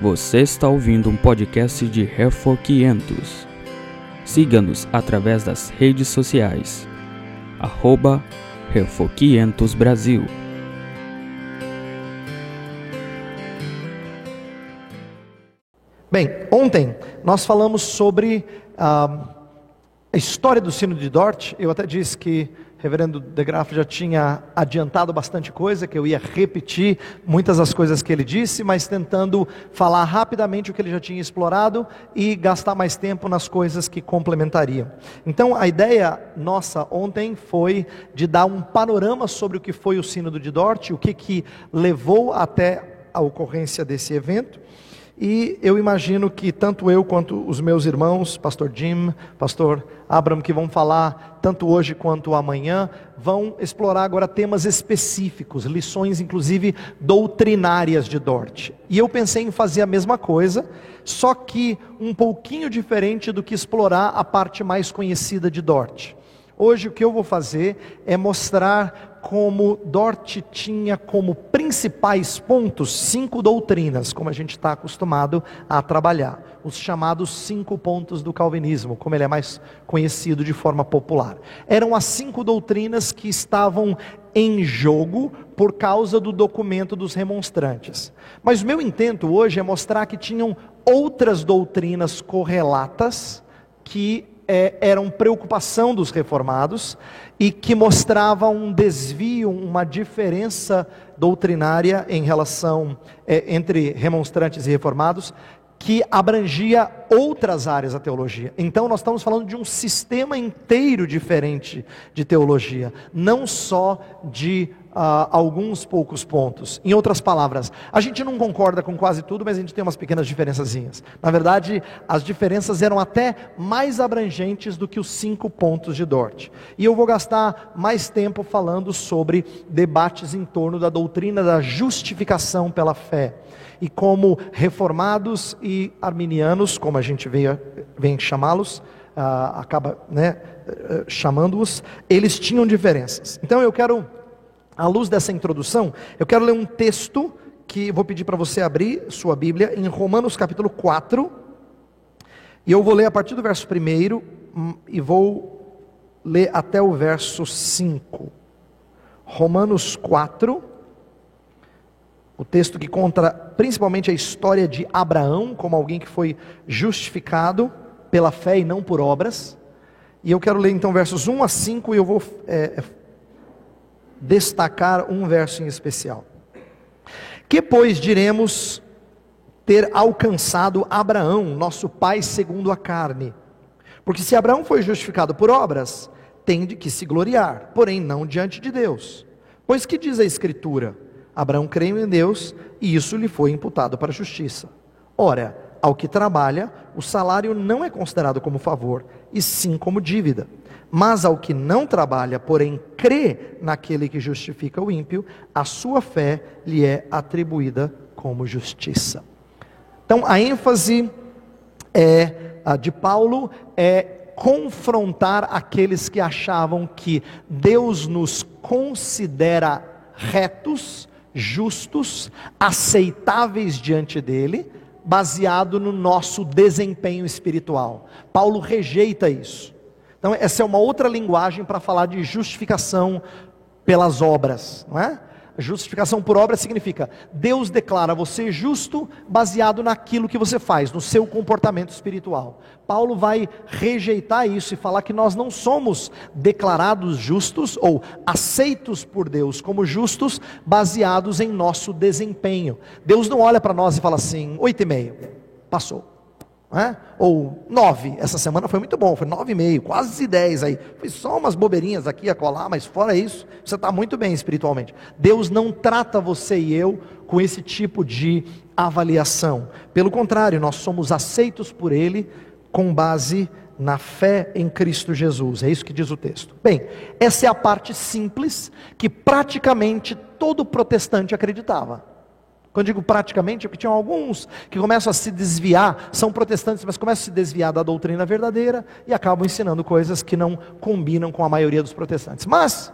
Você está ouvindo um podcast de Refor 500. Siga-nos através das redes sociais. Arroba Refor 500 Brasil. Bem, ontem nós falamos sobre ah, a história do sino de Dort. Eu até disse que reverendo de Graaf já tinha adiantado bastante coisa, que eu ia repetir muitas das coisas que ele disse, mas tentando falar rapidamente o que ele já tinha explorado e gastar mais tempo nas coisas que complementariam. Então, a ideia nossa ontem foi de dar um panorama sobre o que foi o Sínodo de Dort, o que, que levou até a ocorrência desse evento. E eu imagino que tanto eu quanto os meus irmãos, pastor Jim, pastor Abraham, que vão falar tanto hoje quanto amanhã, vão explorar agora temas específicos, lições inclusive doutrinárias de Dort. E eu pensei em fazer a mesma coisa, só que um pouquinho diferente do que explorar a parte mais conhecida de Dort. Hoje o que eu vou fazer é mostrar como Dort tinha como principais pontos cinco doutrinas, como a gente está acostumado a trabalhar, os chamados cinco pontos do calvinismo, como ele é mais conhecido de forma popular. Eram as cinco doutrinas que estavam em jogo por causa do documento dos remonstrantes. Mas o meu intento hoje é mostrar que tinham outras doutrinas correlatas que é, eram preocupação dos reformados e que mostrava um desvio, uma diferença doutrinária em relação é, entre remonstrantes e reformados, que abrangia outras áreas da teologia. Então, nós estamos falando de um sistema inteiro diferente de teologia, não só de uh, alguns poucos pontos. Em outras palavras, a gente não concorda com quase tudo, mas a gente tem umas pequenas diferençazinhas. Na verdade, as diferenças eram até mais abrangentes do que os cinco pontos de Dort. E eu vou gastar mais tempo falando sobre debates em torno da doutrina da justificação pela fé e como reformados e arminianos, como a gente vem, vem chamá-los, uh, acaba né, uh, chamando-os, eles tinham diferenças. Então eu quero à luz dessa introdução, eu quero ler um texto que vou pedir para você abrir sua Bíblia em Romanos capítulo 4. E eu vou ler a partir do verso 1 hum, e vou ler até o verso 5. Romanos 4, o texto que conta principalmente a história de Abraão, como alguém que foi justificado pela fé e não por obras. E eu quero ler então versos 1 a 5 e eu vou é, destacar um verso em especial. Que, pois, diremos ter alcançado Abraão, nosso pai segundo a carne? Porque se Abraão foi justificado por obras, tem de que se gloriar, porém não diante de Deus. Pois que diz a Escritura? Abraão creu em Deus e isso lhe foi imputado para a justiça. Ora, ao que trabalha, o salário não é considerado como favor, e sim como dívida. Mas ao que não trabalha, porém crê naquele que justifica o ímpio, a sua fé lhe é atribuída como justiça. Então a ênfase é a de Paulo é confrontar aqueles que achavam que Deus nos considera retos, justos, aceitáveis diante dele, baseado no nosso desempenho espiritual. Paulo rejeita isso. Então, essa é uma outra linguagem para falar de justificação pelas obras, não é? Justificação por obra significa Deus declara você justo baseado naquilo que você faz, no seu comportamento espiritual. Paulo vai rejeitar isso e falar que nós não somos declarados justos ou aceitos por Deus como justos baseados em nosso desempenho. Deus não olha para nós e fala assim: oito e meio, passou. É? Ou nove, essa semana foi muito bom, foi nove e meio, quase dez aí. Foi só umas bobeirinhas aqui a colar, mas fora isso, você está muito bem espiritualmente. Deus não trata você e eu com esse tipo de avaliação. Pelo contrário, nós somos aceitos por Ele com base na fé em Cristo Jesus. É isso que diz o texto. Bem, essa é a parte simples que praticamente todo protestante acreditava. Quando digo praticamente, é porque tinham alguns que começam a se desviar, são protestantes, mas começam a se desviar da doutrina verdadeira e acabam ensinando coisas que não combinam com a maioria dos protestantes. Mas,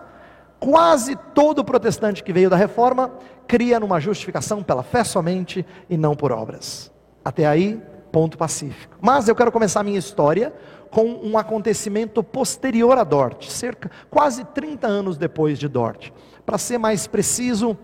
quase todo protestante que veio da reforma cria numa justificação pela fé somente e não por obras. Até aí, ponto pacífico. Mas eu quero começar a minha história com um acontecimento posterior a Dort, cerca quase 30 anos depois de Dort. Para ser mais preciso,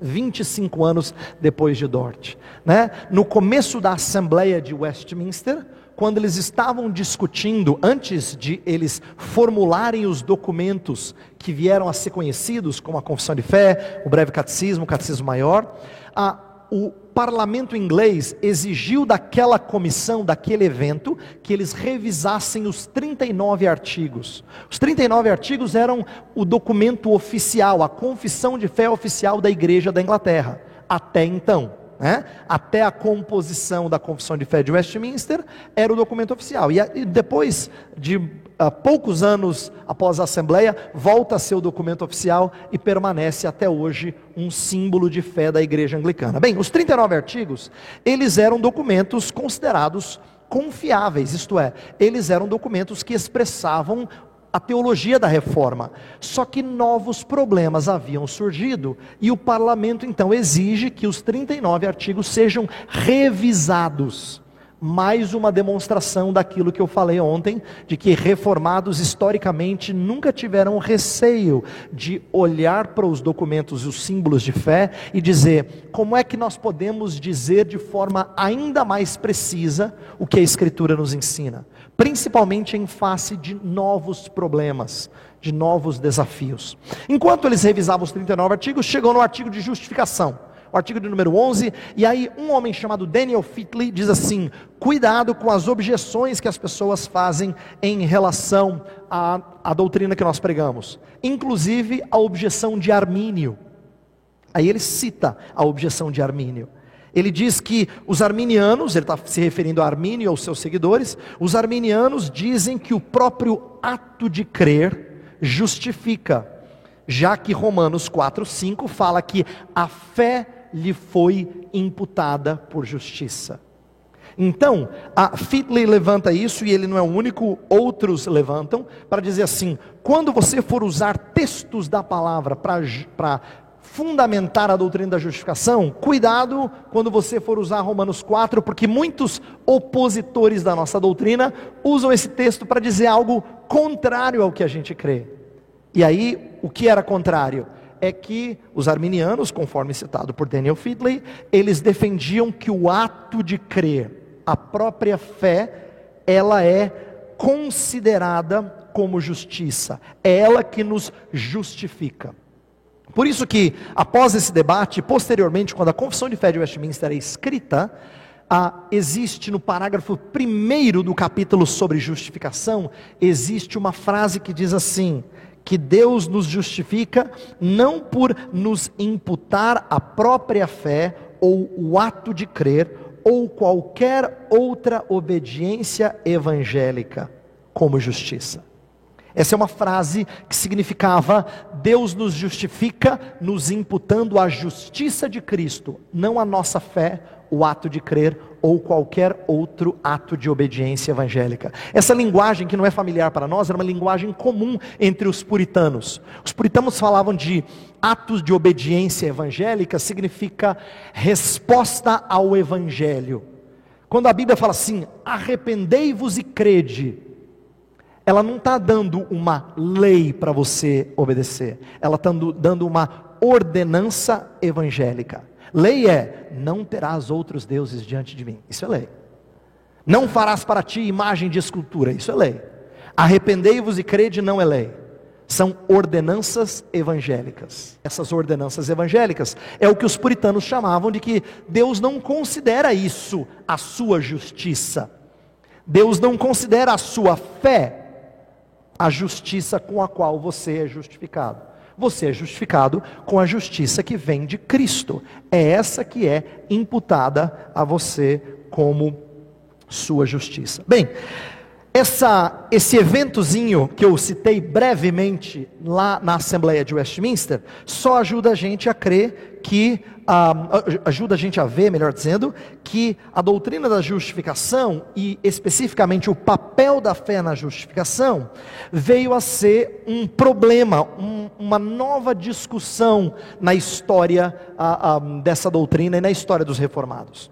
25 anos depois de Dort. Né? No começo da Assembleia de Westminster, quando eles estavam discutindo, antes de eles formularem os documentos que vieram a ser conhecidos, como a Confissão de Fé, o Breve Catecismo, o Catecismo Maior, a, o parlamento inglês exigiu daquela comissão, daquele evento, que eles revisassem os 39 artigos. Os 39 artigos eram o documento oficial, a confissão de fé oficial da Igreja da Inglaterra, até então. Né? Até a composição da Confissão de Fé de Westminster era o documento oficial. E, e depois de poucos anos após a Assembleia, volta a ser o documento oficial e permanece até hoje um símbolo de fé da Igreja Anglicana. Bem, os 39 artigos, eles eram documentos considerados confiáveis, isto é, eles eram documentos que expressavam a teologia da reforma. Só que novos problemas haviam surgido e o parlamento então exige que os 39 artigos sejam revisados. Mais uma demonstração daquilo que eu falei ontem, de que reformados historicamente nunca tiveram receio de olhar para os documentos e os símbolos de fé e dizer como é que nós podemos dizer de forma ainda mais precisa o que a Escritura nos ensina principalmente em face de novos problemas, de novos desafios. Enquanto eles revisavam os 39 artigos, chegou no artigo de justificação, o artigo de número 11, e aí um homem chamado Daniel Fitley diz assim: cuidado com as objeções que as pessoas fazem em relação à, à doutrina que nós pregamos, inclusive a objeção de Armínio. Aí ele cita a objeção de Armínio. Ele diz que os arminianos, ele está se referindo a Armínio e aos seus seguidores, os arminianos dizem que o próprio ato de crer justifica, já que Romanos 4,5 fala que a fé lhe foi imputada por justiça. Então, a Fitley levanta isso, e ele não é o único, outros levantam, para dizer assim: quando você for usar textos da palavra para fundamentar a doutrina da justificação, cuidado quando você for usar Romanos 4, porque muitos opositores da nossa doutrina usam esse texto para dizer algo contrário ao que a gente crê. E aí, o que era contrário? É que os arminianos, conforme citado por Daniel Fiedley, eles defendiam que o ato de crer, a própria fé, ela é considerada como justiça, é ela que nos justifica. Por isso que, após esse debate, posteriormente, quando a Confissão de Fé de Westminster é escrita, ah, existe no parágrafo primeiro do capítulo sobre justificação, existe uma frase que diz assim: que Deus nos justifica não por nos imputar a própria fé ou o ato de crer ou qualquer outra obediência evangélica como justiça. Essa é uma frase que significava: Deus nos justifica, nos imputando a justiça de Cristo, não a nossa fé, o ato de crer ou qualquer outro ato de obediência evangélica. Essa linguagem que não é familiar para nós era uma linguagem comum entre os puritanos. Os puritanos falavam de atos de obediência evangélica, significa resposta ao evangelho. Quando a Bíblia fala assim: arrependei-vos e crede, ela não está dando uma lei para você obedecer, ela está dando uma ordenança evangélica. Lei é: não terás outros deuses diante de mim. Isso é lei. Não farás para ti imagem de escultura. Isso é lei. Arrependei-vos e crede não é lei. São ordenanças evangélicas. Essas ordenanças evangélicas é o que os puritanos chamavam de que Deus não considera isso a sua justiça. Deus não considera a sua fé a justiça com a qual você é justificado. Você é justificado com a justiça que vem de Cristo. É essa que é imputada a você como sua justiça. Bem, essa, esse eventozinho que eu citei brevemente lá na Assembleia de Westminster só ajuda a gente a crer que ah, ajuda a gente a ver, melhor dizendo, que a doutrina da justificação e especificamente o papel da fé na justificação veio a ser um problema, um, uma nova discussão na história ah, ah, dessa doutrina e na história dos reformados.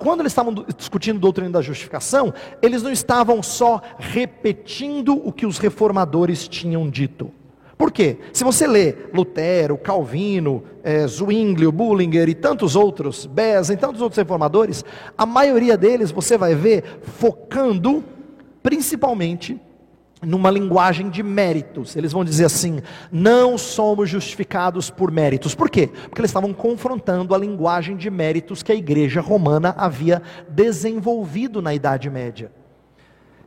Quando eles estavam discutindo a doutrina da justificação, eles não estavam só repetindo o que os reformadores tinham dito. Por quê? Se você lê Lutero, Calvino, é, Zwinglio, Bullinger e tantos outros, Beza e tantos outros reformadores, a maioria deles você vai ver focando principalmente numa linguagem de méritos. Eles vão dizer assim: não somos justificados por méritos. Por quê? Porque eles estavam confrontando a linguagem de méritos que a igreja romana havia desenvolvido na Idade Média.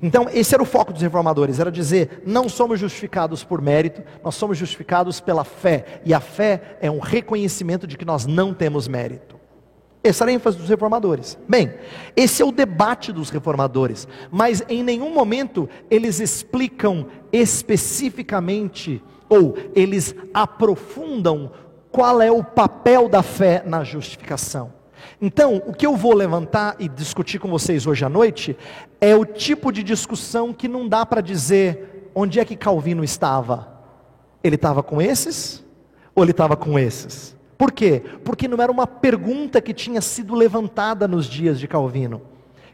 Então, esse era o foco dos reformadores, era dizer, não somos justificados por mérito, nós somos justificados pela fé, e a fé é um reconhecimento de que nós não temos mérito. Essa era a ênfase dos reformadores. Bem, esse é o debate dos reformadores, mas em nenhum momento eles explicam especificamente, ou eles aprofundam qual é o papel da fé na justificação. Então, o que eu vou levantar e discutir com vocês hoje à noite é o tipo de discussão que não dá para dizer onde é que Calvino estava. Ele estava com esses ou ele estava com esses? Por quê? Porque não era uma pergunta que tinha sido levantada nos dias de Calvino.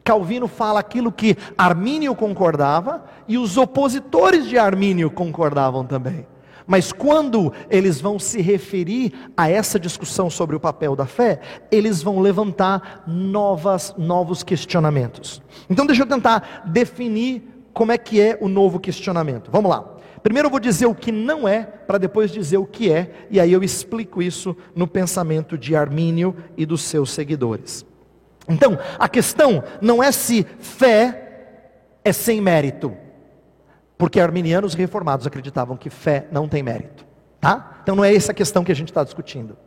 Calvino fala aquilo que Armínio concordava e os opositores de Armínio concordavam também. Mas quando eles vão se referir a essa discussão sobre o papel da fé, eles vão levantar novas, novos questionamentos. Então deixa eu tentar definir como é que é o novo questionamento. Vamos lá. Primeiro eu vou dizer o que não é, para depois dizer o que é, e aí eu explico isso no pensamento de Armínio e dos seus seguidores. Então, a questão não é se fé é sem mérito. Porque arminianos reformados acreditavam que fé não tem mérito. Tá? Então não é essa a questão que a gente está discutindo.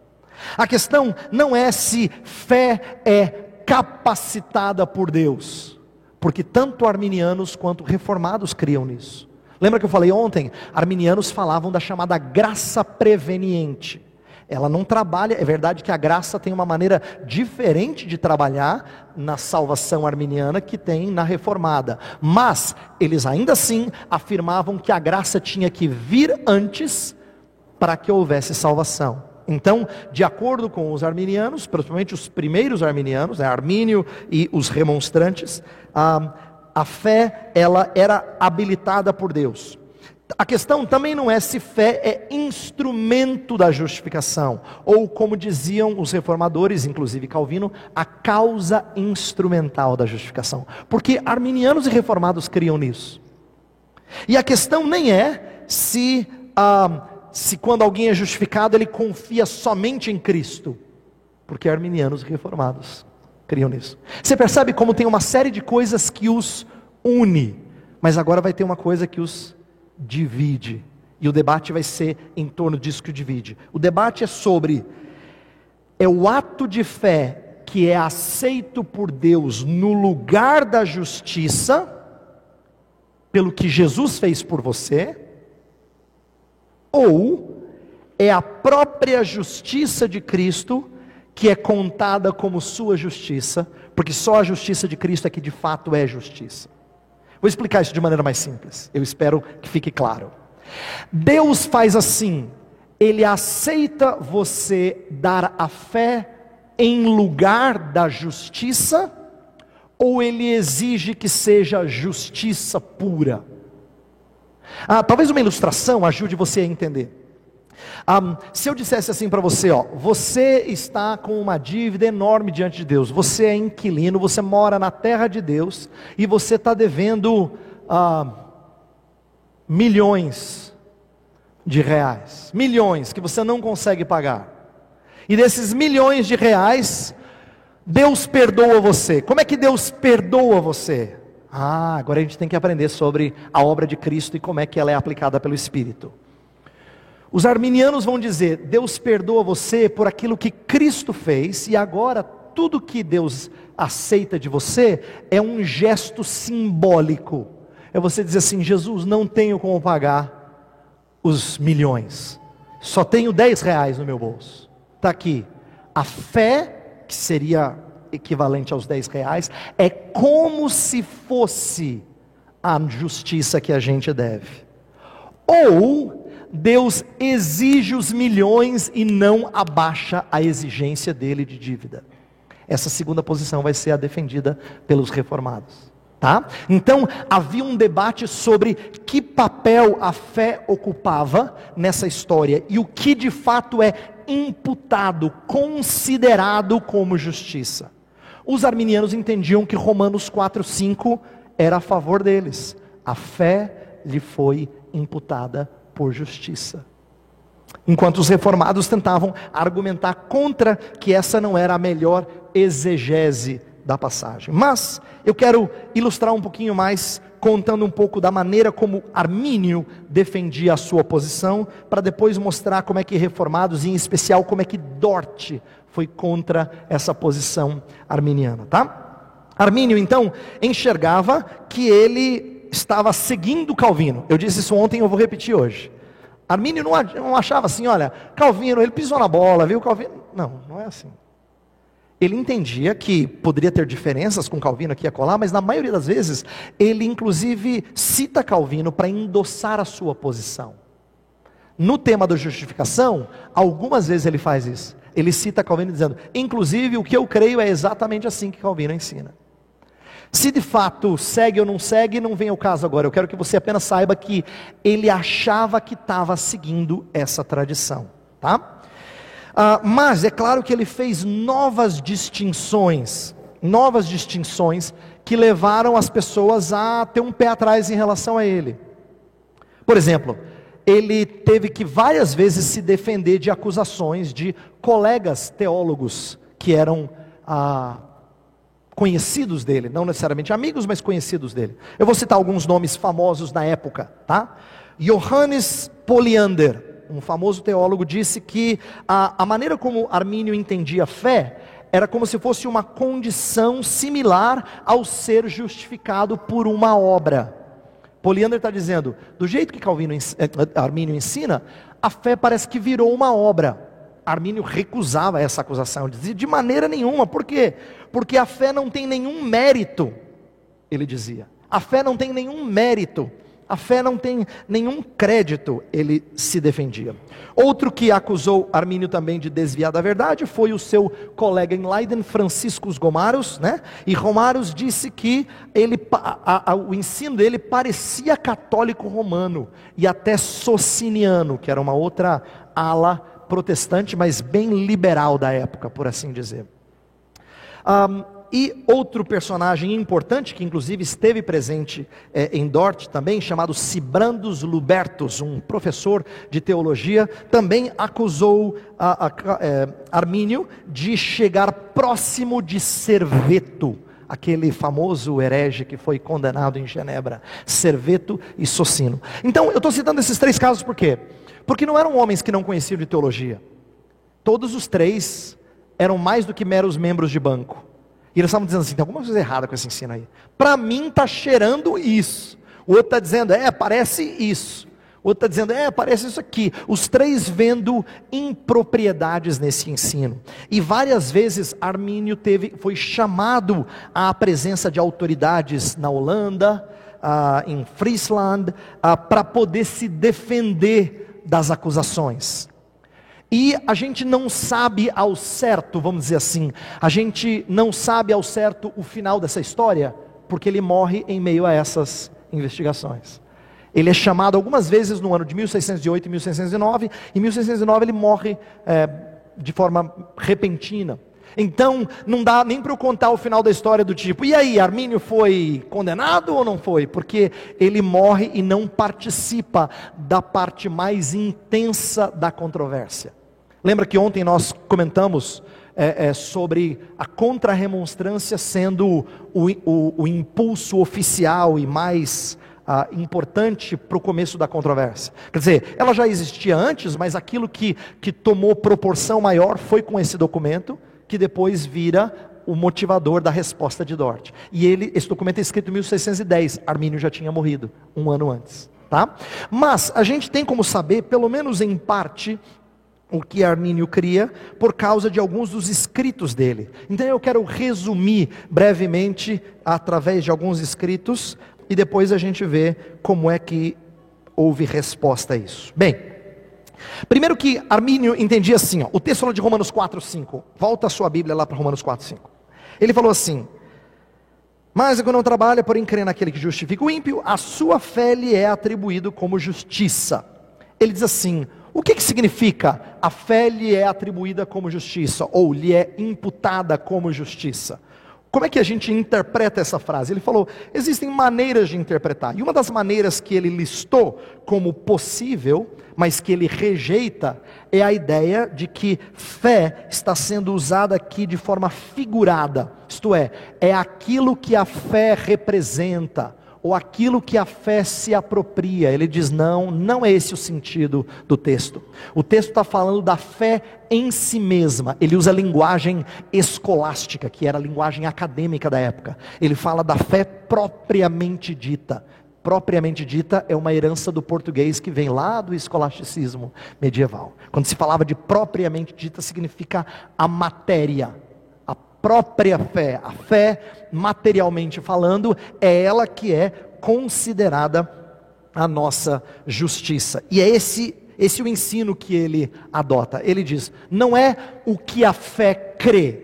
A questão não é se fé é capacitada por Deus. Porque tanto arminianos quanto reformados criam nisso. Lembra que eu falei ontem? Arminianos falavam da chamada graça preveniente. Ela não trabalha, é verdade que a graça tem uma maneira diferente de trabalhar na salvação arminiana que tem na reformada, mas eles ainda assim afirmavam que a graça tinha que vir antes para que houvesse salvação. Então, de acordo com os arminianos, principalmente os primeiros arminianos, né, Armínio e os remonstrantes, a, a fé ela era habilitada por Deus. A questão também não é se fé é instrumento da justificação, ou como diziam os reformadores, inclusive Calvino, a causa instrumental da justificação. Porque arminianos e reformados criam nisso. E a questão nem é se, ah, se quando alguém é justificado ele confia somente em Cristo, porque arminianos e reformados criam nisso. Você percebe como tem uma série de coisas que os une, mas agora vai ter uma coisa que os divide. E o debate vai ser em torno disso que divide. O debate é sobre é o ato de fé que é aceito por Deus no lugar da justiça, pelo que Jesus fez por você, ou é a própria justiça de Cristo que é contada como sua justiça, porque só a justiça de Cristo é que de fato é justiça. Vou explicar isso de maneira mais simples. Eu espero que fique claro. Deus faz assim: Ele aceita você dar a fé em lugar da justiça, ou Ele exige que seja justiça pura? Ah, talvez uma ilustração ajude você a entender. Um, se eu dissesse assim para você, ó, você está com uma dívida enorme diante de Deus, você é inquilino, você mora na terra de Deus e você está devendo uh, milhões de reais, milhões que você não consegue pagar. E desses milhões de reais, Deus perdoa você. Como é que Deus perdoa você? Ah, agora a gente tem que aprender sobre a obra de Cristo e como é que ela é aplicada pelo Espírito. Os arminianos vão dizer: Deus perdoa você por aquilo que Cristo fez, e agora tudo que Deus aceita de você é um gesto simbólico. É você dizer assim: Jesus, não tenho como pagar os milhões, só tenho 10 reais no meu bolso. Está aqui. A fé, que seria equivalente aos 10 reais, é como se fosse a justiça que a gente deve. Ou Deus exige os milhões e não abaixa a exigência dele de dívida. Essa segunda posição vai ser a defendida pelos reformados. Tá? Então havia um debate sobre que papel a fé ocupava nessa história e o que de fato é imputado, considerado como justiça. Os arminianos entendiam que Romanos 4:5 era a favor deles. A fé lhe foi imputada por justiça. Enquanto os reformados tentavam argumentar contra que essa não era a melhor exegese da passagem. Mas eu quero ilustrar um pouquinho mais, contando um pouco da maneira como Armínio defendia a sua posição, para depois mostrar como é que reformados, e em especial como é que Dort foi contra essa posição arminiana, tá? Armínio então enxergava que ele estava seguindo Calvino. Eu disse isso ontem, eu vou repetir hoje. Armínio não achava assim, olha, Calvino, ele pisou na bola, viu? Calvino. Não, não é assim. Ele entendia que poderia ter diferenças com Calvino aqui e acolá, mas na maioria das vezes, ele inclusive cita Calvino para endossar a sua posição. No tema da justificação, algumas vezes ele faz isso. Ele cita Calvino dizendo, inclusive o que eu creio é exatamente assim que Calvino ensina. Se de fato segue ou não segue, não vem ao caso agora. Eu quero que você apenas saiba que ele achava que estava seguindo essa tradição, tá? Ah, mas é claro que ele fez novas distinções, novas distinções que levaram as pessoas a ter um pé atrás em relação a ele. Por exemplo, ele teve que várias vezes se defender de acusações de colegas teólogos que eram ah, conhecidos dele, não necessariamente amigos, mas conhecidos dele. Eu vou citar alguns nomes famosos na época, tá? Johannes Poliander, um famoso teólogo, disse que a, a maneira como Armínio entendia fé era como se fosse uma condição similar ao ser justificado por uma obra. Poliander está dizendo, do jeito que Calvino, eh, Armínio ensina, a fé parece que virou uma obra. Armínio recusava essa acusação, dizia de maneira nenhuma, por quê? Porque a fé não tem nenhum mérito, ele dizia. A fé não tem nenhum mérito, a fé não tem nenhum crédito, ele se defendia. Outro que acusou Armínio também de desviar da verdade foi o seu colega em Leiden, Franciscus Gomarus, né? E Gomarus disse que ele, a, a, o ensino dele parecia católico romano e até sociniano, que era uma outra ala protestante, mas bem liberal da época, por assim dizer. Um, e outro personagem importante, que inclusive esteve presente é, em Dort também, chamado Sibrandus Lubertus, um professor de teologia, também acusou a, a, é, Armínio de chegar próximo de Serveto, aquele famoso herege que foi condenado em Genebra, Serveto e Socino. Então, eu estou citando esses três casos por quê? Porque não eram homens que não conheciam de teologia. Todos os três eram mais do que meros membros de banco. E eles estavam dizendo assim: tem alguma coisa errada com esse ensino aí. Para mim está cheirando isso. O outro está dizendo: é, parece isso. O outro está dizendo: é, parece isso aqui. Os três vendo impropriedades nesse ensino. E várias vezes Armínio teve, foi chamado à presença de autoridades na Holanda, uh, em Friesland, uh, para poder se defender das acusações. E a gente não sabe ao certo, vamos dizer assim, a gente não sabe ao certo o final dessa história, porque ele morre em meio a essas investigações. Ele é chamado algumas vezes no ano de 1608 e 1609, e em 1609 ele morre é, de forma repentina. Então, não dá nem para eu contar o final da história do tipo, e aí, Armínio foi condenado ou não foi? Porque ele morre e não participa da parte mais intensa da controvérsia. Lembra que ontem nós comentamos é, é, sobre a contra-remonstrância sendo o, o, o, impulso oficial e mais ah, importante para o começo da controvérsia. Quer dizer, ela já existia antes, mas aquilo que, que tomou proporção maior foi com esse documento que depois vira o motivador da resposta de Dort. E ele, esse documento é escrito em 1610, Armínio já tinha morrido um ano antes. Tá? Mas a gente tem como saber, pelo menos em parte, o que Armínio cria por causa de alguns dos escritos dele. Então eu quero resumir brevemente através de alguns escritos e depois a gente vê como é que houve resposta a isso. Bem, primeiro que Armínio entendia assim, ó, o texto de Romanos 4, 5. Volta a sua Bíblia lá para Romanos 4, 5. Ele falou assim: Mas quando não trabalha, porém crê naquele que justifica o ímpio, a sua fé lhe é atribuído como justiça. Ele diz assim: o que, que significa a fé lhe é atribuída como justiça, ou lhe é imputada como justiça? Como é que a gente interpreta essa frase? Ele falou: existem maneiras de interpretar, e uma das maneiras que ele listou como possível, mas que ele rejeita, é a ideia de que fé está sendo usada aqui de forma figurada, isto é, é aquilo que a fé representa ou aquilo que a fé se apropria. Ele diz: não, não é esse o sentido do texto. O texto está falando da fé em si mesma. Ele usa a linguagem escolástica, que era a linguagem acadêmica da época. Ele fala da fé propriamente dita. Propriamente dita é uma herança do português que vem lá do escolasticismo medieval. Quando se falava de propriamente dita, significa a matéria, própria fé, a fé materialmente falando, é ela que é considerada a nossa justiça. E é esse esse é o ensino que ele adota. Ele diz: não é o que a fé crê,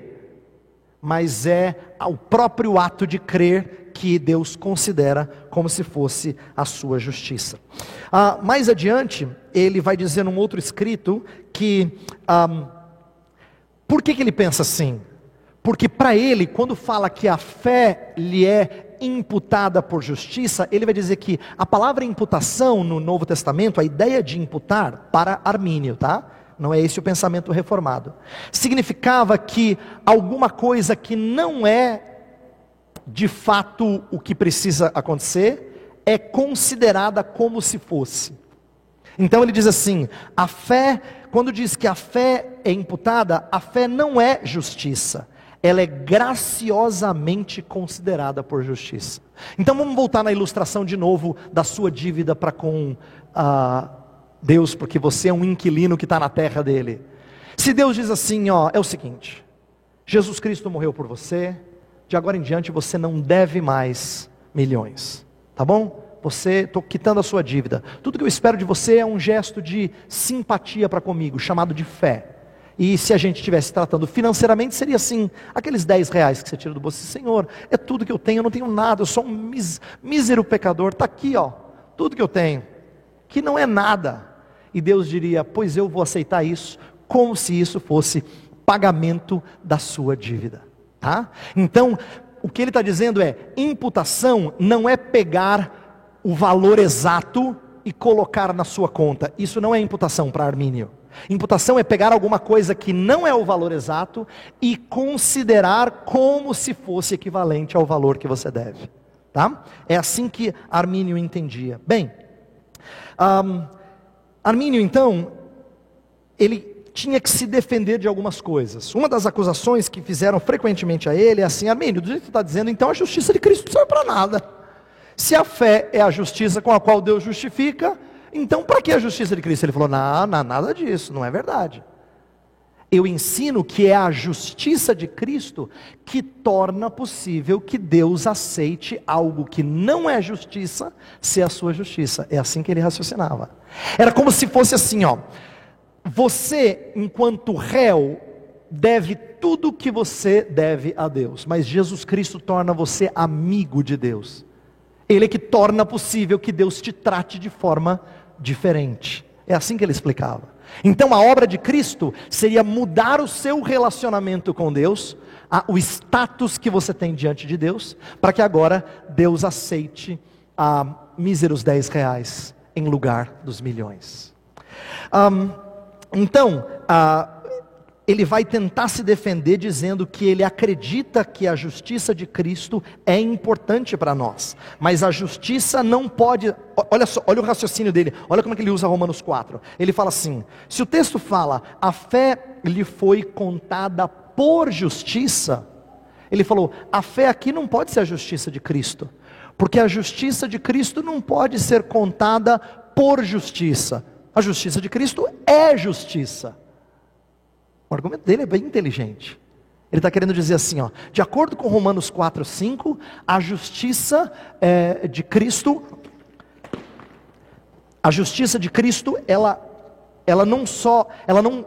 mas é o próprio ato de crer que Deus considera como se fosse a sua justiça. Ah, mais adiante, ele vai dizer num outro escrito que. Ah, por que, que ele pensa assim? Porque para ele, quando fala que a fé lhe é imputada por justiça, ele vai dizer que a palavra imputação no Novo Testamento, a ideia de imputar, para Armínio, tá? Não é esse o pensamento reformado. Significava que alguma coisa que não é de fato o que precisa acontecer, é considerada como se fosse. Então ele diz assim: a fé, quando diz que a fé é imputada, a fé não é justiça ela é graciosamente considerada por justiça. Então vamos voltar na ilustração de novo da sua dívida para com ah, Deus, porque você é um inquilino que está na terra dele. Se Deus diz assim, ó, é o seguinte: Jesus Cristo morreu por você, de agora em diante você não deve mais milhões, tá bom? Você, estou quitando a sua dívida. Tudo que eu espero de você é um gesto de simpatia para comigo, chamado de fé. E se a gente estivesse tratando financeiramente, seria assim: aqueles 10 reais que você tira do bolso, Senhor, é tudo que eu tenho, eu não tenho nada, eu sou um mis, mísero pecador, está aqui, ó, tudo que eu tenho, que não é nada. E Deus diria: Pois eu vou aceitar isso, como se isso fosse pagamento da sua dívida. Tá? Então, o que ele está dizendo é: imputação não é pegar o valor exato e colocar na sua conta. Isso não é imputação para Armínio. Imputação é pegar alguma coisa que não é o valor exato e considerar como se fosse equivalente ao valor que você deve. Tá? É assim que Armínio entendia. Bem, um, Armínio então, ele tinha que se defender de algumas coisas. Uma das acusações que fizeram frequentemente a ele é assim: Armínio, do jeito que você está dizendo, então a justiça de Cristo não serve para nada. Se a fé é a justiça com a qual Deus justifica, então, para que a justiça de Cristo? Ele falou: não, não, nada disso, não é verdade. Eu ensino que é a justiça de Cristo que torna possível que Deus aceite algo que não é justiça ser a sua justiça. É assim que ele raciocinava. Era como se fosse assim, ó. Você, enquanto réu, deve tudo o que você deve a Deus, mas Jesus Cristo torna você amigo de Deus. Ele é que torna possível que Deus te trate de forma diferente. É assim que ele explicava. Então a obra de Cristo seria mudar o seu relacionamento com Deus, a, o status que você tem diante de Deus, para que agora Deus aceite a míseros 10 reais em lugar dos milhões. Um, então, a, ele vai tentar se defender dizendo que ele acredita que a justiça de Cristo é importante para nós, mas a justiça não pode. Olha só, olha o raciocínio dele, olha como é que ele usa Romanos 4. Ele fala assim: se o texto fala, a fé lhe foi contada por justiça, ele falou, a fé aqui não pode ser a justiça de Cristo, porque a justiça de Cristo não pode ser contada por justiça, a justiça de Cristo é justiça. O argumento dele é bem inteligente. Ele está querendo dizer assim, ó, de acordo com Romanos 4, 5, a justiça é, de Cristo, a justiça de Cristo, ela, ela não só, ela não,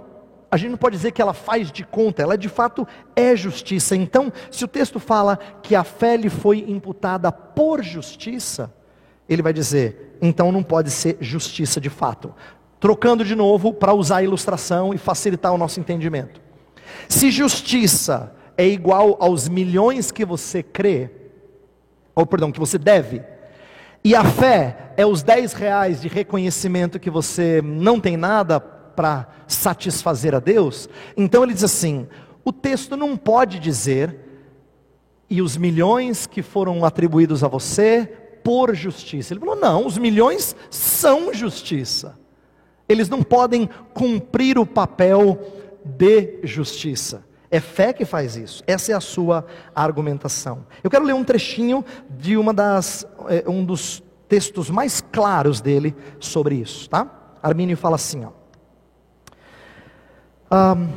a gente não pode dizer que ela faz de conta, ela de fato é justiça. Então, se o texto fala que a fé lhe foi imputada por justiça, ele vai dizer, então não pode ser justiça de fato. Trocando de novo para usar a ilustração e facilitar o nosso entendimento. Se justiça é igual aos milhões que você crê, ou perdão, que você deve, e a fé é os 10 reais de reconhecimento que você não tem nada para satisfazer a Deus, então ele diz assim: o texto não pode dizer, e os milhões que foram atribuídos a você por justiça. Ele falou: não, os milhões são justiça. Eles não podem cumprir o papel de justiça. É fé que faz isso. Essa é a sua argumentação. Eu quero ler um trechinho de uma das, é, um dos textos mais claros dele sobre isso, tá? Armínio fala assim, ó. Um,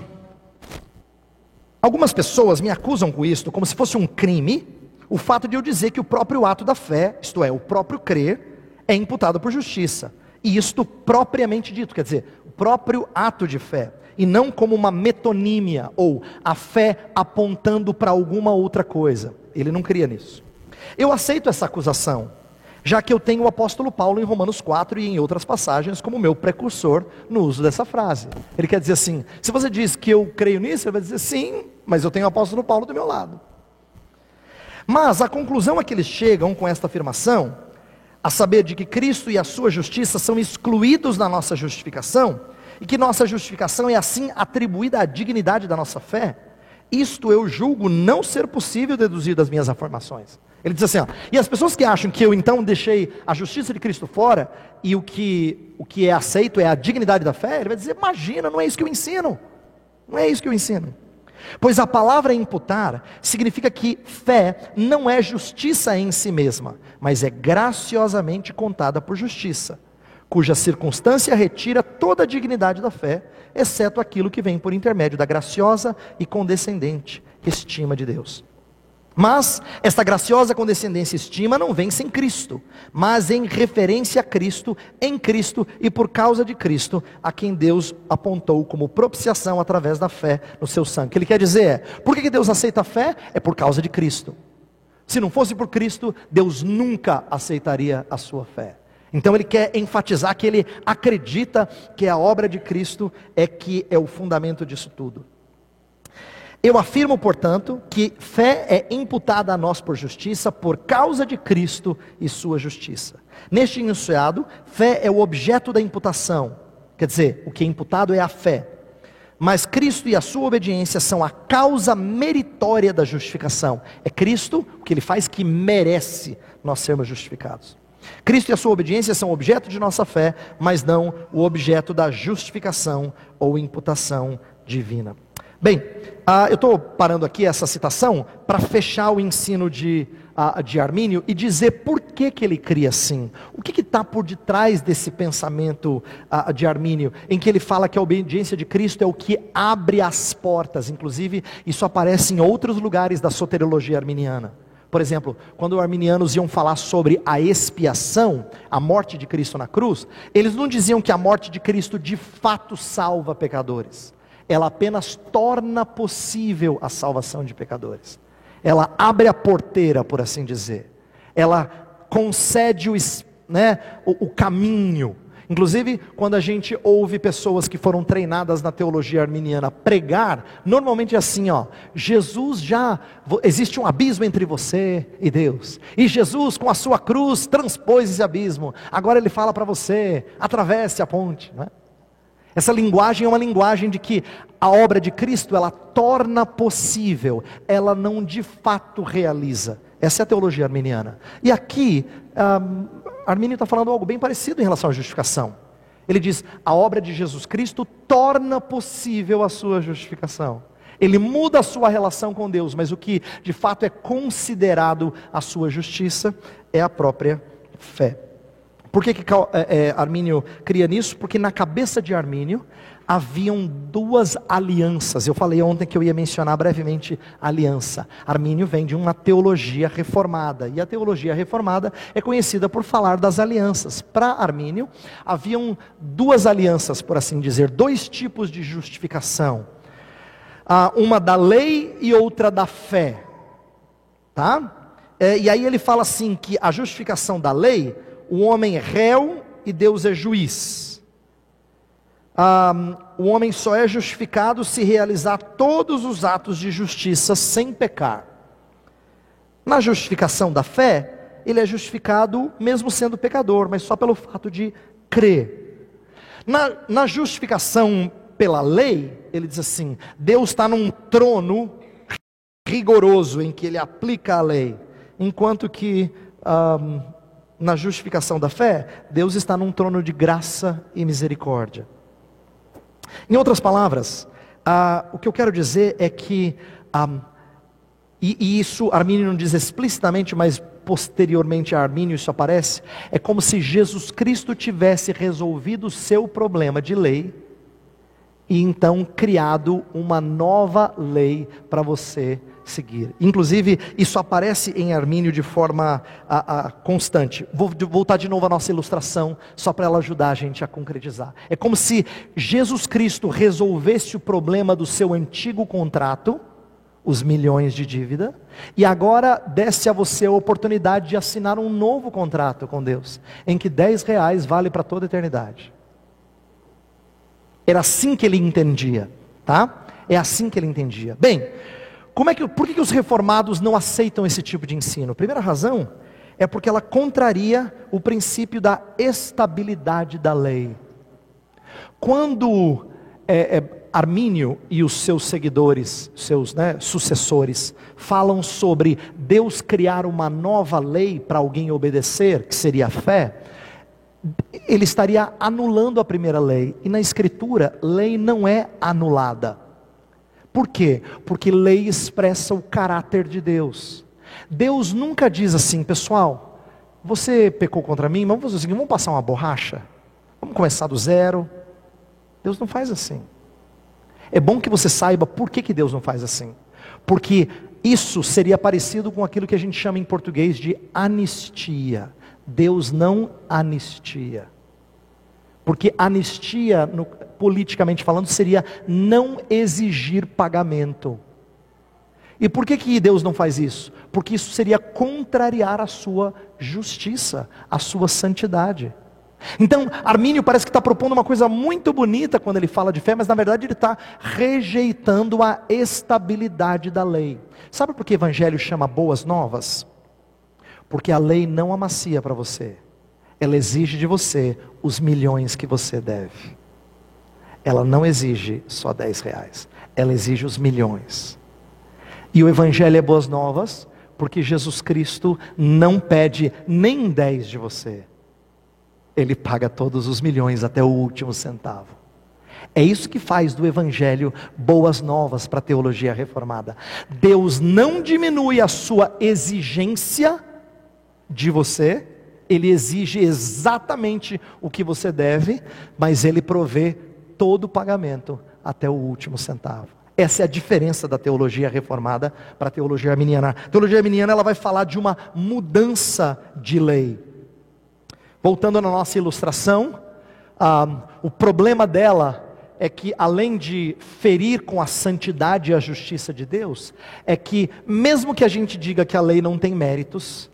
algumas pessoas me acusam com isto como se fosse um crime o fato de eu dizer que o próprio ato da fé, isto é, o próprio crer, é imputado por justiça. E isto propriamente dito, quer dizer, o próprio ato de fé e não como uma metonímia, ou a fé apontando para alguma outra coisa. Ele não cria nisso. Eu aceito essa acusação, já que eu tenho o apóstolo Paulo em Romanos 4 e em outras passagens como meu precursor no uso dessa frase. Ele quer dizer assim: se você diz que eu creio nisso, ele vai dizer sim, mas eu tenho o apóstolo Paulo do meu lado. Mas a conclusão a que eles chegam com esta afirmação, a saber de que Cristo e a sua justiça são excluídos da nossa justificação, e que nossa justificação é assim atribuída à dignidade da nossa fé, isto eu julgo não ser possível deduzir das minhas afirmações. Ele diz assim, ó, e as pessoas que acham que eu então deixei a justiça de Cristo fora e o que, o que é aceito é a dignidade da fé, ele vai dizer, imagina, não é isso que eu ensino. Não é isso que eu ensino. Pois a palavra imputar significa que fé não é justiça em si mesma, mas é graciosamente contada por justiça cuja circunstância retira toda a dignidade da fé, exceto aquilo que vem por intermédio da graciosa e condescendente estima de Deus. Mas esta graciosa condescendência e estima não vem sem Cristo, mas em referência a Cristo, em Cristo e por causa de Cristo, a quem Deus apontou como propiciação através da fé no seu sangue. Ele quer dizer é: por que Deus aceita a fé? É por causa de Cristo. Se não fosse por Cristo, Deus nunca aceitaria a sua fé. Então ele quer enfatizar que ele acredita que a obra de Cristo é que é o fundamento disso tudo. Eu afirmo, portanto, que fé é imputada a nós por justiça por causa de Cristo e sua justiça. Neste enunciado, fé é o objeto da imputação. Quer dizer, o que é imputado é a fé. Mas Cristo e a sua obediência são a causa meritória da justificação. É Cristo o que ele faz que merece nós sermos justificados. Cristo e a sua obediência são objeto de nossa fé, mas não o objeto da justificação ou imputação divina. Bem, uh, eu estou parando aqui essa citação para fechar o ensino de, uh, de Armínio e dizer por que, que ele cria assim. O que está por detrás desse pensamento uh, de Armínio, em que ele fala que a obediência de Cristo é o que abre as portas. Inclusive, isso aparece em outros lugares da soteriologia arminiana. Por exemplo, quando os arminianos iam falar sobre a expiação, a morte de Cristo na cruz, eles não diziam que a morte de Cristo de fato salva pecadores. Ela apenas torna possível a salvação de pecadores. Ela abre a porteira, por assim dizer. Ela concede o, né, o, o caminho Inclusive, quando a gente ouve pessoas que foram treinadas na teologia arminiana pregar, normalmente é assim, ó, Jesus já existe um abismo entre você e Deus. E Jesus com a sua cruz transpôs esse abismo. Agora ele fala para você, atravesse a ponte, não é? Essa linguagem é uma linguagem de que a obra de Cristo ela torna possível, ela não de fato realiza. Essa é a teologia arminiana. E aqui, um, Armínio está falando algo bem parecido em relação à justificação. Ele diz: a obra de Jesus Cristo torna possível a sua justificação. Ele muda a sua relação com Deus, mas o que de fato é considerado a sua justiça é a própria fé. Por que, que é, é, Armínio cria nisso? Porque na cabeça de Armínio, haviam duas alianças. Eu falei ontem que eu ia mencionar brevemente aliança. Armínio vem de uma teologia reformada, e a teologia reformada é conhecida por falar das alianças. Para Armínio, haviam duas alianças, por assim dizer, dois tipos de justificação. Ah, uma da lei e outra da fé. Tá? É, e aí ele fala assim que a justificação da lei, o homem é réu e Deus é juiz. O homem só é justificado se realizar todos os atos de justiça sem pecar. Na justificação da fé, ele é justificado mesmo sendo pecador, mas só pelo fato de crer. Na, na justificação pela lei, ele diz assim: Deus está num trono rigoroso em que ele aplica a lei, enquanto que um, na justificação da fé, Deus está num trono de graça e misericórdia. Em outras palavras, uh, o que eu quero dizer é que, um, e, e isso Armínio não diz explicitamente, mas posteriormente a Armínio isso aparece, é como se Jesus Cristo tivesse resolvido o seu problema de lei e então criado uma nova lei para você seguir. Inclusive, isso aparece em Armínio de forma a, a, constante. Vou voltar de novo à nossa ilustração, só para ela ajudar a gente a concretizar. É como se Jesus Cristo resolvesse o problema do seu antigo contrato, os milhões de dívida, e agora desse a você a oportunidade de assinar um novo contrato com Deus, em que 10 reais vale para toda a eternidade. Era assim que ele entendia, tá? É assim que ele entendia. Bem, como é que, por que, os reformados não aceitam esse tipo de ensino? primeira razão é porque ela contraria o princípio da estabilidade da lei. Quando é, é, Armínio e os seus seguidores, seus né, sucessores, falam sobre Deus criar uma nova lei para alguém obedecer, que seria a fé, ele estaria anulando a primeira lei. E na Escritura, lei não é anulada. Por quê? Porque lei expressa o caráter de Deus. Deus nunca diz assim, pessoal, você pecou contra mim, vamos fazer o seguinte, vamos passar uma borracha? Vamos começar do zero? Deus não faz assim. É bom que você saiba por que, que Deus não faz assim. Porque isso seria parecido com aquilo que a gente chama em português de anistia. Deus não anistia. Porque anistia, no, politicamente falando, seria não exigir pagamento. E por que, que Deus não faz isso? Porque isso seria contrariar a sua justiça, a sua santidade. Então, Armínio parece que está propondo uma coisa muito bonita quando ele fala de fé, mas na verdade ele está rejeitando a estabilidade da lei. Sabe por que o Evangelho chama boas novas? Porque a lei não amacia para você. Ela exige de você os milhões que você deve. Ela não exige só 10 reais. Ela exige os milhões. E o Evangelho é boas novas, porque Jesus Cristo não pede nem 10 de você. Ele paga todos os milhões até o último centavo. É isso que faz do Evangelho boas novas para a teologia reformada. Deus não diminui a sua exigência de você, ele exige exatamente o que você deve, mas ele provê todo o pagamento até o último centavo. Essa é a diferença da teologia reformada para a teologia arminiana. A teologia arminiana ela vai falar de uma mudança de lei. Voltando na nossa ilustração, ah, o problema dela é que, além de ferir com a santidade e a justiça de Deus, é que, mesmo que a gente diga que a lei não tem méritos,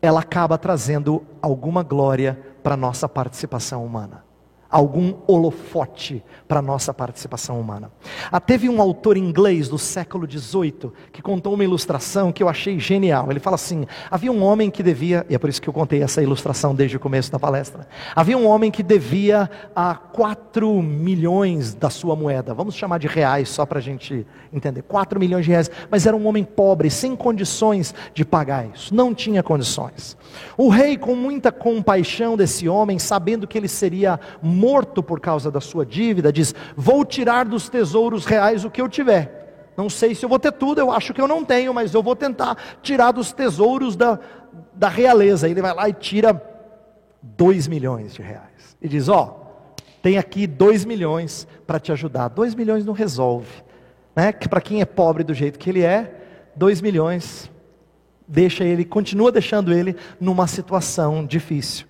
ela acaba trazendo alguma glória para a nossa participação humana algum holofote para a nossa participação humana. Ah, teve um autor inglês do século XVIII que contou uma ilustração que eu achei genial. Ele fala assim: havia um homem que devia, e é por isso que eu contei essa ilustração desde o começo da palestra. Havia um homem que devia a 4 milhões da sua moeda, vamos chamar de reais só para a gente entender: 4 milhões de reais, mas era um homem pobre, sem condições de pagar isso, não tinha condições. O rei, com muita compaixão desse homem, sabendo que ele seria morto por causa da sua dívida, diz: Vou tirar dos tesouros reais o que eu tiver. Não sei se eu vou ter tudo, eu acho que eu não tenho, mas eu vou tentar tirar dos tesouros da, da realeza. Ele vai lá e tira dois milhões de reais. E diz: Ó, tem aqui dois milhões para te ajudar. Dois milhões não resolve. Né? Que para quem é pobre do jeito que ele é, dois milhões deixa ele, continua deixando ele numa situação difícil.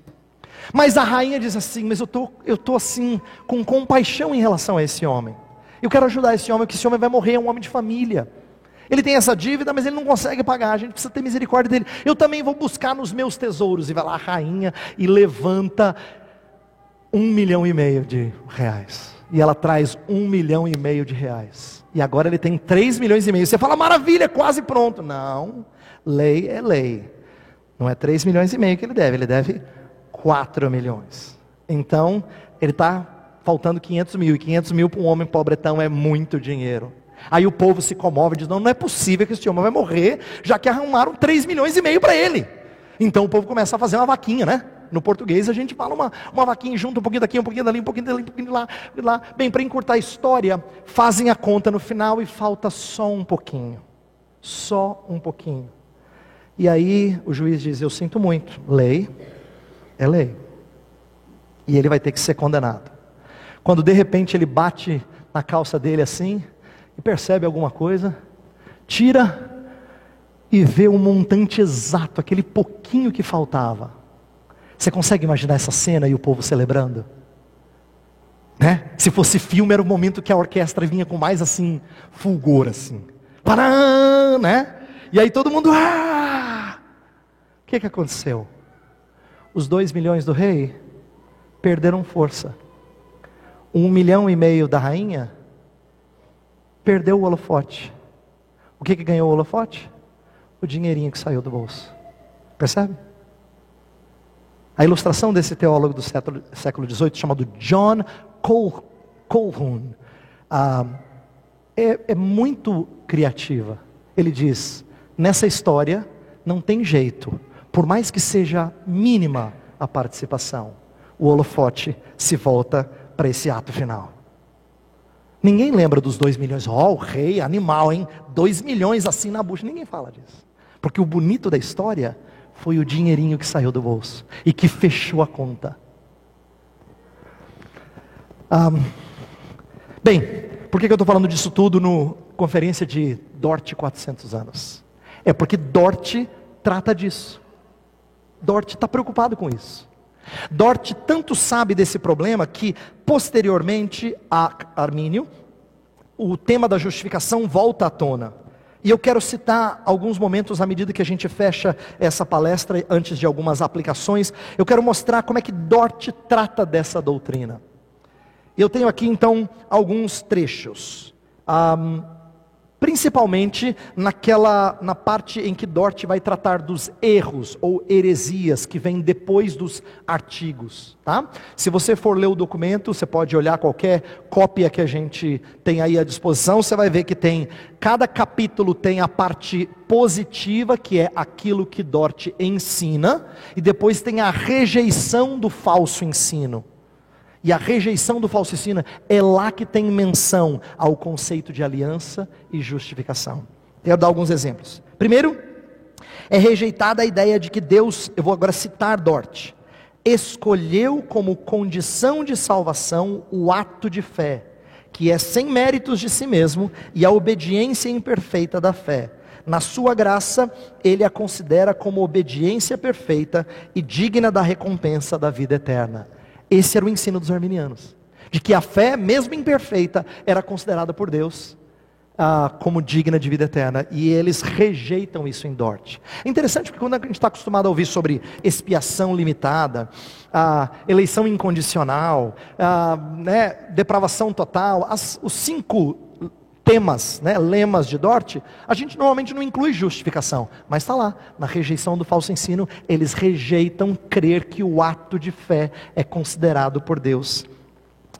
Mas a rainha diz assim: Mas eu tô, eu tô assim com compaixão em relação a esse homem. Eu quero ajudar esse homem, porque esse homem vai morrer, é um homem de família. Ele tem essa dívida, mas ele não consegue pagar. A gente precisa ter misericórdia dele. Eu também vou buscar nos meus tesouros. E vai lá a rainha e levanta um milhão e meio de reais. E ela traz um milhão e meio de reais. E agora ele tem três milhões e meio. Você fala, maravilha, quase pronto. Não, lei é lei. Não é três milhões e meio que ele deve, ele deve quatro milhões. Então, ele está faltando 500 mil. E 500 mil para um homem pobretão é muito dinheiro. Aí o povo se comove e diz: não, não é possível que esse homem vai morrer, já que arrumaram 3 milhões e meio para ele. Então o povo começa a fazer uma vaquinha, né? No português a gente fala uma, uma vaquinha junto, um pouquinho daqui, um pouquinho dali, um pouquinho dali, um pouquinho de lá, de lá. Bem, para encurtar a história, fazem a conta no final e falta só um pouquinho. Só um pouquinho. E aí o juiz diz: Eu sinto muito, lei é lei. E ele vai ter que ser condenado. Quando de repente ele bate na calça dele assim, e percebe alguma coisa, tira e vê o montante exato, aquele pouquinho que faltava. Você consegue imaginar essa cena e o povo celebrando? Né? Se fosse filme, era o momento que a orquestra vinha com mais assim, fulgor assim. Parã, né? E aí todo mundo, ah! O que, que aconteceu? Os dois milhões do rei perderam força. Um milhão e meio da rainha perdeu o holofote. O que, que ganhou o holofote? o dinheirinho que saiu do bolso. Percebe? A ilustração desse teólogo do século, XVIII, chamado John Col Colquhoun, ah, é, é muito criativa. Ele diz: nessa história não tem jeito, por mais que seja mínima a participação, o holofote se volta para esse ato final. Ninguém lembra dos dois milhões. Ó, oh, rei, animal, hein? Dois milhões assim na bucha. Ninguém fala disso. Porque o bonito da história foi o dinheirinho que saiu do bolso e que fechou a conta. Um, bem, por que, que eu estou falando disso tudo no conferência de Dort 400 anos? É porque Dort trata disso. Dort está preocupado com isso. Dort tanto sabe desse problema que, posteriormente a Armínio, o tema da justificação volta à tona. E eu quero citar alguns momentos à medida que a gente fecha essa palestra, antes de algumas aplicações. Eu quero mostrar como é que Dort trata dessa doutrina. Eu tenho aqui então alguns trechos. Um, principalmente naquela na parte em que Dort vai tratar dos erros ou heresias que vêm depois dos artigos, tá? Se você for ler o documento, você pode olhar qualquer cópia que a gente tem aí à disposição, você vai ver que tem cada capítulo tem a parte positiva, que é aquilo que Dort ensina, e depois tem a rejeição do falso ensino. E a rejeição do falso ensino é lá que tem menção ao conceito de aliança e justificação. Quero dar alguns exemplos. Primeiro, é rejeitada a ideia de que Deus, eu vou agora citar Dort, escolheu como condição de salvação o ato de fé, que é sem méritos de si mesmo e a obediência imperfeita da fé. Na sua graça, ele a considera como obediência perfeita e digna da recompensa da vida eterna. Esse era o ensino dos arminianos. De que a fé, mesmo imperfeita, era considerada por Deus ah, como digna de vida eterna. E eles rejeitam isso em Dort. É interessante porque quando a gente está acostumado a ouvir sobre expiação limitada, ah, eleição incondicional, ah, né, depravação total, as, os cinco temas, né, lemas de Dort, a gente normalmente não inclui justificação, mas está lá, na rejeição do falso ensino, eles rejeitam crer que o ato de fé é considerado por Deus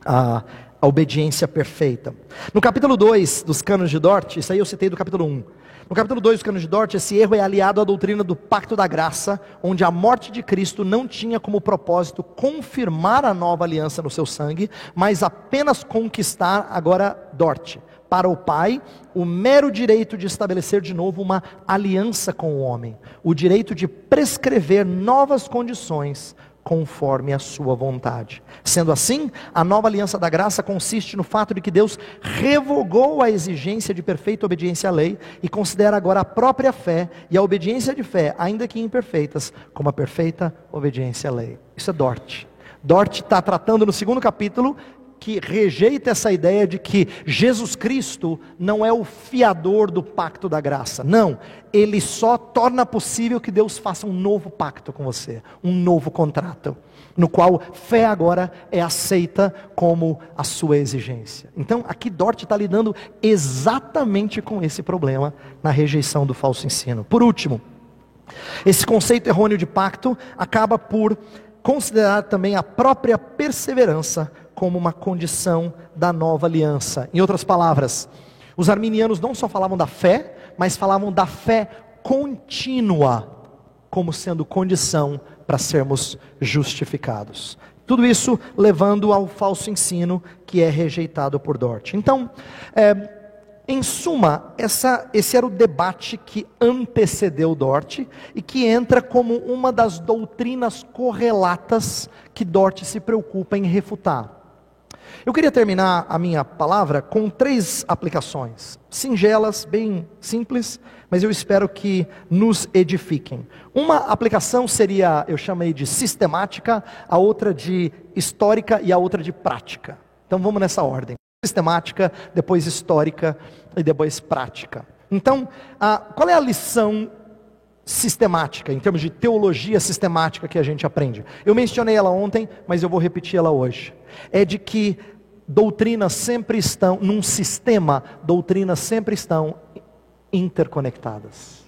a, a obediência perfeita. No capítulo 2 dos canos de Dort, isso aí eu citei do capítulo 1. Um, no capítulo 2 dos canos de Dort, esse erro é aliado à doutrina do pacto da graça, onde a morte de Cristo não tinha como propósito confirmar a nova aliança no seu sangue, mas apenas conquistar agora Dort para o Pai o mero direito de estabelecer de novo uma aliança com o homem, o direito de prescrever novas condições conforme a sua vontade. Sendo assim, a nova aliança da graça consiste no fato de que Deus revogou a exigência de perfeita obediência à lei e considera agora a própria fé e a obediência de fé, ainda que imperfeitas, como a perfeita obediência à lei. Isso é Dort. Dort está tratando no segundo capítulo que rejeita essa ideia de que Jesus Cristo não é o fiador do pacto da graça. Não, ele só torna possível que Deus faça um novo pacto com você, um novo contrato, no qual fé agora é aceita como a sua exigência. Então, aqui Dort está lidando exatamente com esse problema na rejeição do falso ensino. Por último, esse conceito errôneo de pacto acaba por considerar também a própria perseverança como uma condição da nova aliança. Em outras palavras, os arminianos não só falavam da fé, mas falavam da fé contínua como sendo condição para sermos justificados. Tudo isso levando ao falso ensino que é rejeitado por Dort. Então, é, em suma, essa, esse era o debate que antecedeu Dort e que entra como uma das doutrinas correlatas que Dort se preocupa em refutar. Eu queria terminar a minha palavra com três aplicações, singelas, bem simples, mas eu espero que nos edifiquem. Uma aplicação seria, eu chamei de sistemática, a outra de histórica e a outra de prática. Então vamos nessa ordem: sistemática, depois histórica e depois prática. Então, a, qual é a lição sistemática, em termos de teologia sistemática que a gente aprende. Eu mencionei ela ontem, mas eu vou repetir ela hoje. É de que doutrinas sempre estão, num sistema, doutrinas sempre estão interconectadas.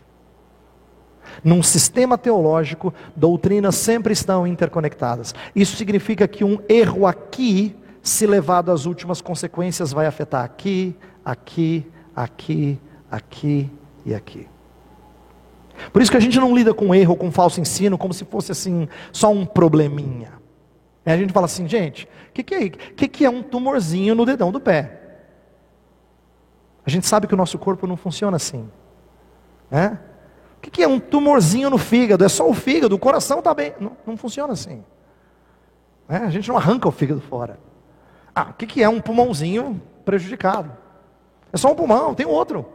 Num sistema teológico, doutrinas sempre estão interconectadas. Isso significa que um erro aqui, se levado às últimas consequências, vai afetar aqui, aqui, aqui, aqui e aqui. Por isso que a gente não lida com erro, com falso ensino, como se fosse assim, só um probleminha. a gente fala assim, gente, o que, que, é, que, que é um tumorzinho no dedão do pé? A gente sabe que o nosso corpo não funciona assim. Né? O que, que é um tumorzinho no fígado? É só o fígado, o coração está bem. Não, não, funciona assim. A gente não arranca o fígado fora. Ah, o que, que é um pulmãozinho prejudicado? É só um pulmão, tem outro.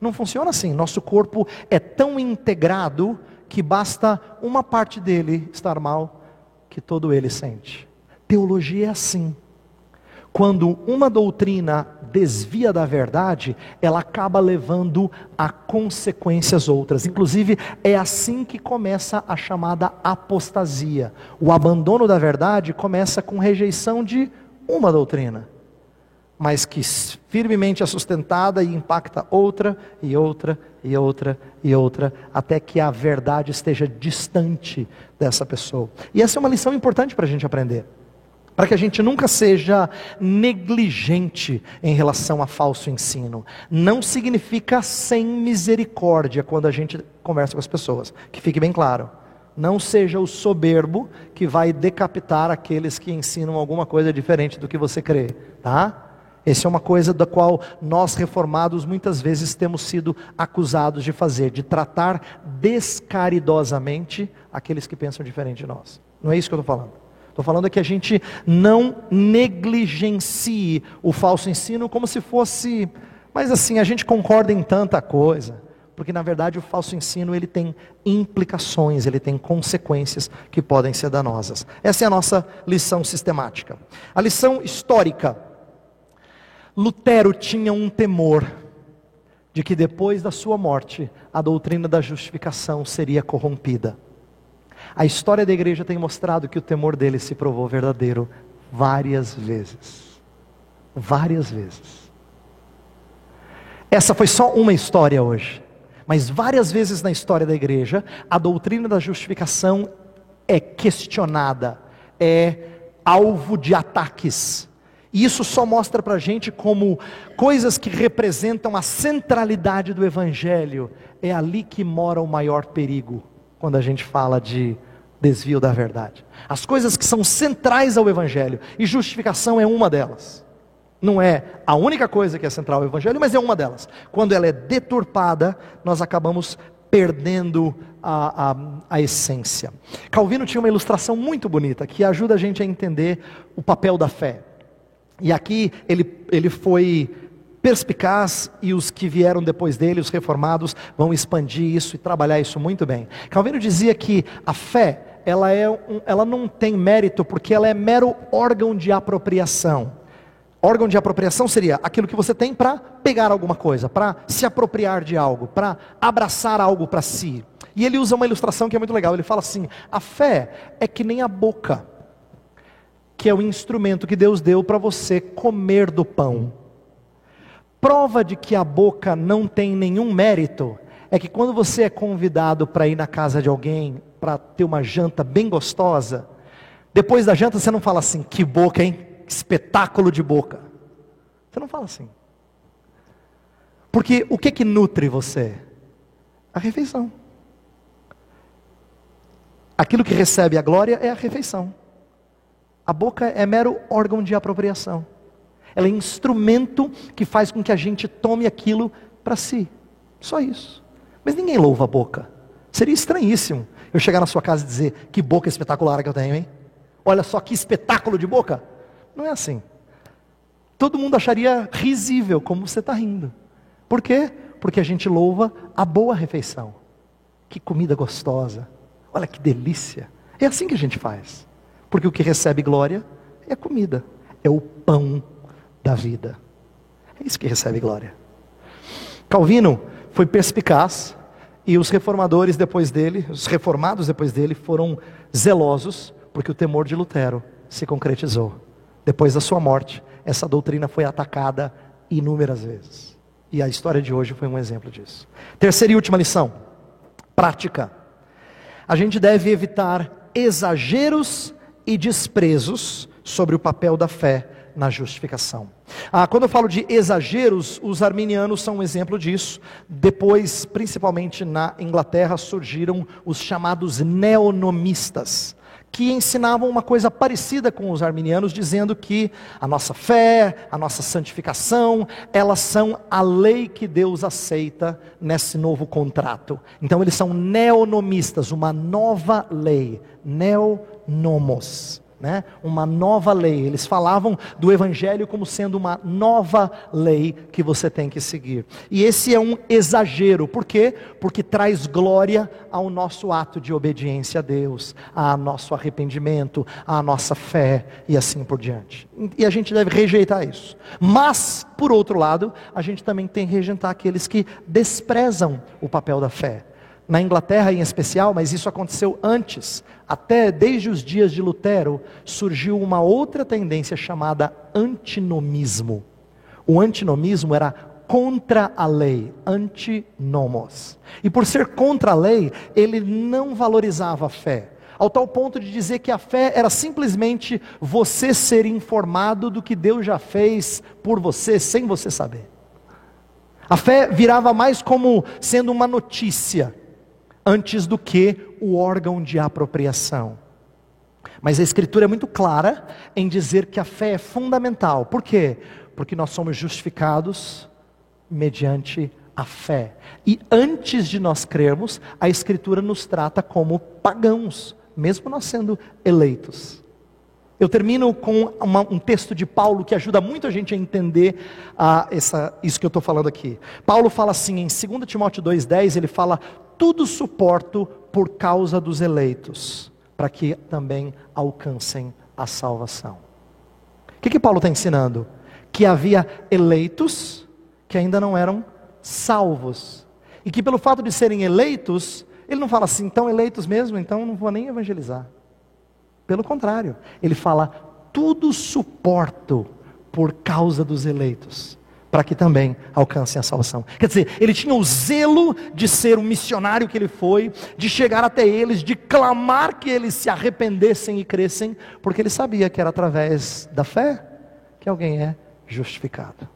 Não funciona assim. Nosso corpo é tão integrado que basta uma parte dele estar mal que todo ele sente. Teologia é assim. Quando uma doutrina desvia da verdade, ela acaba levando a consequências outras. Inclusive, é assim que começa a chamada apostasia. O abandono da verdade começa com rejeição de uma doutrina mas que firmemente é sustentada e impacta outra e outra e outra e outra, até que a verdade esteja distante dessa pessoa. E essa é uma lição importante para a gente aprender. Para que a gente nunca seja negligente em relação a falso ensino. Não significa sem misericórdia quando a gente conversa com as pessoas. Que fique bem claro. Não seja o soberbo que vai decapitar aqueles que ensinam alguma coisa diferente do que você crê, tá? Essa é uma coisa da qual nós reformados muitas vezes temos sido acusados de fazer, de tratar descaridosamente aqueles que pensam diferente de nós. Não é isso que eu estou falando. Estou falando é que a gente não negligencie o falso ensino como se fosse, mas assim, a gente concorda em tanta coisa, porque na verdade o falso ensino ele tem implicações, ele tem consequências que podem ser danosas. Essa é a nossa lição sistemática. A lição histórica Lutero tinha um temor de que depois da sua morte a doutrina da justificação seria corrompida. A história da igreja tem mostrado que o temor dele se provou verdadeiro várias vezes. Várias vezes. Essa foi só uma história hoje, mas várias vezes na história da igreja a doutrina da justificação é questionada, é alvo de ataques e isso só mostra para a gente como coisas que representam a centralidade do Evangelho, é ali que mora o maior perigo, quando a gente fala de desvio da verdade. As coisas que são centrais ao Evangelho, e justificação é uma delas. Não é a única coisa que é central ao Evangelho, mas é uma delas. Quando ela é deturpada, nós acabamos perdendo a, a, a, essência. Calvino tinha uma ilustração muito bonita que ajuda a gente a entender o papel da fé. E aqui ele, ele foi perspicaz e os que vieram depois dele, os reformados, vão expandir isso e trabalhar isso muito bem. Calvino dizia que a fé, ela, é um, ela não tem mérito porque ela é mero órgão de apropriação. Órgão de apropriação seria aquilo que você tem para pegar alguma coisa, para se apropriar de algo, para abraçar algo para si. E ele usa uma ilustração que é muito legal. Ele fala assim: a fé é que nem a boca que é o instrumento que Deus deu para você comer do pão. Prova de que a boca não tem nenhum mérito é que quando você é convidado para ir na casa de alguém para ter uma janta bem gostosa, depois da janta você não fala assim, que boca, hein? Espetáculo de boca. Você não fala assim. Porque o que que nutre você? A refeição. Aquilo que recebe a glória é a refeição. A boca é mero órgão de apropriação. Ela é instrumento que faz com que a gente tome aquilo para si. Só isso. Mas ninguém louva a boca. Seria estranhíssimo eu chegar na sua casa e dizer: Que boca espetacular que eu tenho, hein? Olha só que espetáculo de boca. Não é assim. Todo mundo acharia risível como você está rindo. Por quê? Porque a gente louva a boa refeição. Que comida gostosa. Olha que delícia. É assim que a gente faz. Porque o que recebe glória é comida, é o pão da vida. É isso que recebe glória. Calvino foi perspicaz e os reformadores depois dele, os reformados depois dele, foram zelosos, porque o temor de Lutero se concretizou. Depois da sua morte, essa doutrina foi atacada inúmeras vezes. E a história de hoje foi um exemplo disso. Terceira e última lição: prática. A gente deve evitar exageros e desprezos sobre o papel da fé na justificação. Ah, quando eu falo de exageros, os arminianos são um exemplo disso. Depois, principalmente na Inglaterra, surgiram os chamados neonomistas que ensinavam uma coisa parecida com os arminianos, dizendo que a nossa fé, a nossa santificação, elas são a lei que Deus aceita nesse novo contrato. Então eles são neonomistas, uma nova lei, neonomos né? uma nova lei. Eles falavam do Evangelho como sendo uma nova lei que você tem que seguir. E esse é um exagero, por quê? Porque traz glória ao nosso ato de obediência a Deus, a nosso arrependimento, à nossa fé e assim por diante. E a gente deve rejeitar isso. Mas, por outro lado, a gente também tem que rejeitar aqueles que desprezam o papel da fé na Inglaterra em especial, mas isso aconteceu antes, até desde os dias de Lutero, surgiu uma outra tendência chamada antinomismo. O antinomismo era contra a lei, antinomos. E por ser contra a lei, ele não valorizava a fé, ao tal ponto de dizer que a fé era simplesmente você ser informado do que Deus já fez por você, sem você saber. A fé virava mais como sendo uma notícia antes do que o órgão de apropriação. Mas a Escritura é muito clara em dizer que a fé é fundamental. Por quê? Porque nós somos justificados mediante a fé. E antes de nós crermos, a Escritura nos trata como pagãos, mesmo nós sendo eleitos. Eu termino com uma, um texto de Paulo que ajuda muito a gente a entender ah, essa, isso que eu estou falando aqui. Paulo fala assim, em 2 Timóteo 2,10, ele fala: Tudo suporto por causa dos eleitos, para que também alcancem a salvação. O que, que Paulo está ensinando? Que havia eleitos que ainda não eram salvos, e que pelo fato de serem eleitos, ele não fala assim, então eleitos mesmo, então não vou nem evangelizar. Pelo contrário, ele fala: tudo suporto por causa dos eleitos, para que também alcancem a salvação. Quer dizer, ele tinha o zelo de ser o missionário que ele foi, de chegar até eles, de clamar que eles se arrependessem e crescem, porque ele sabia que era através da fé que alguém é justificado.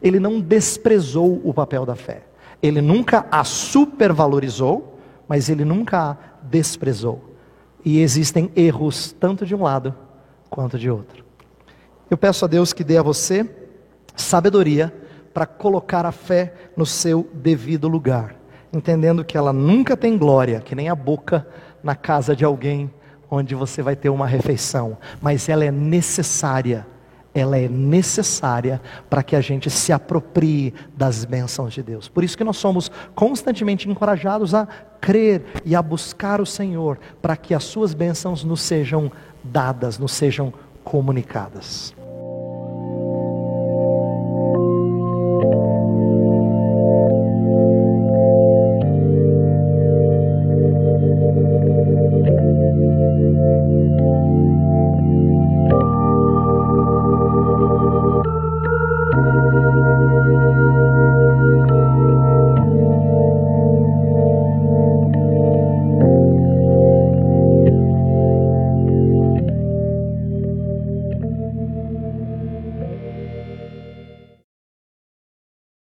Ele não desprezou o papel da fé. Ele nunca a supervalorizou, mas ele nunca a desprezou e existem erros tanto de um lado quanto de outro. Eu peço a Deus que dê a você sabedoria para colocar a fé no seu devido lugar entendendo que ela nunca tem glória, que nem a boca na casa de alguém onde você vai ter uma refeição, mas ela é necessária. Ela é necessária para que a gente se aproprie das bênçãos de Deus. Por isso que nós somos constantemente encorajados a crer e a buscar o Senhor, para que as suas bênçãos nos sejam dadas, nos sejam comunicadas.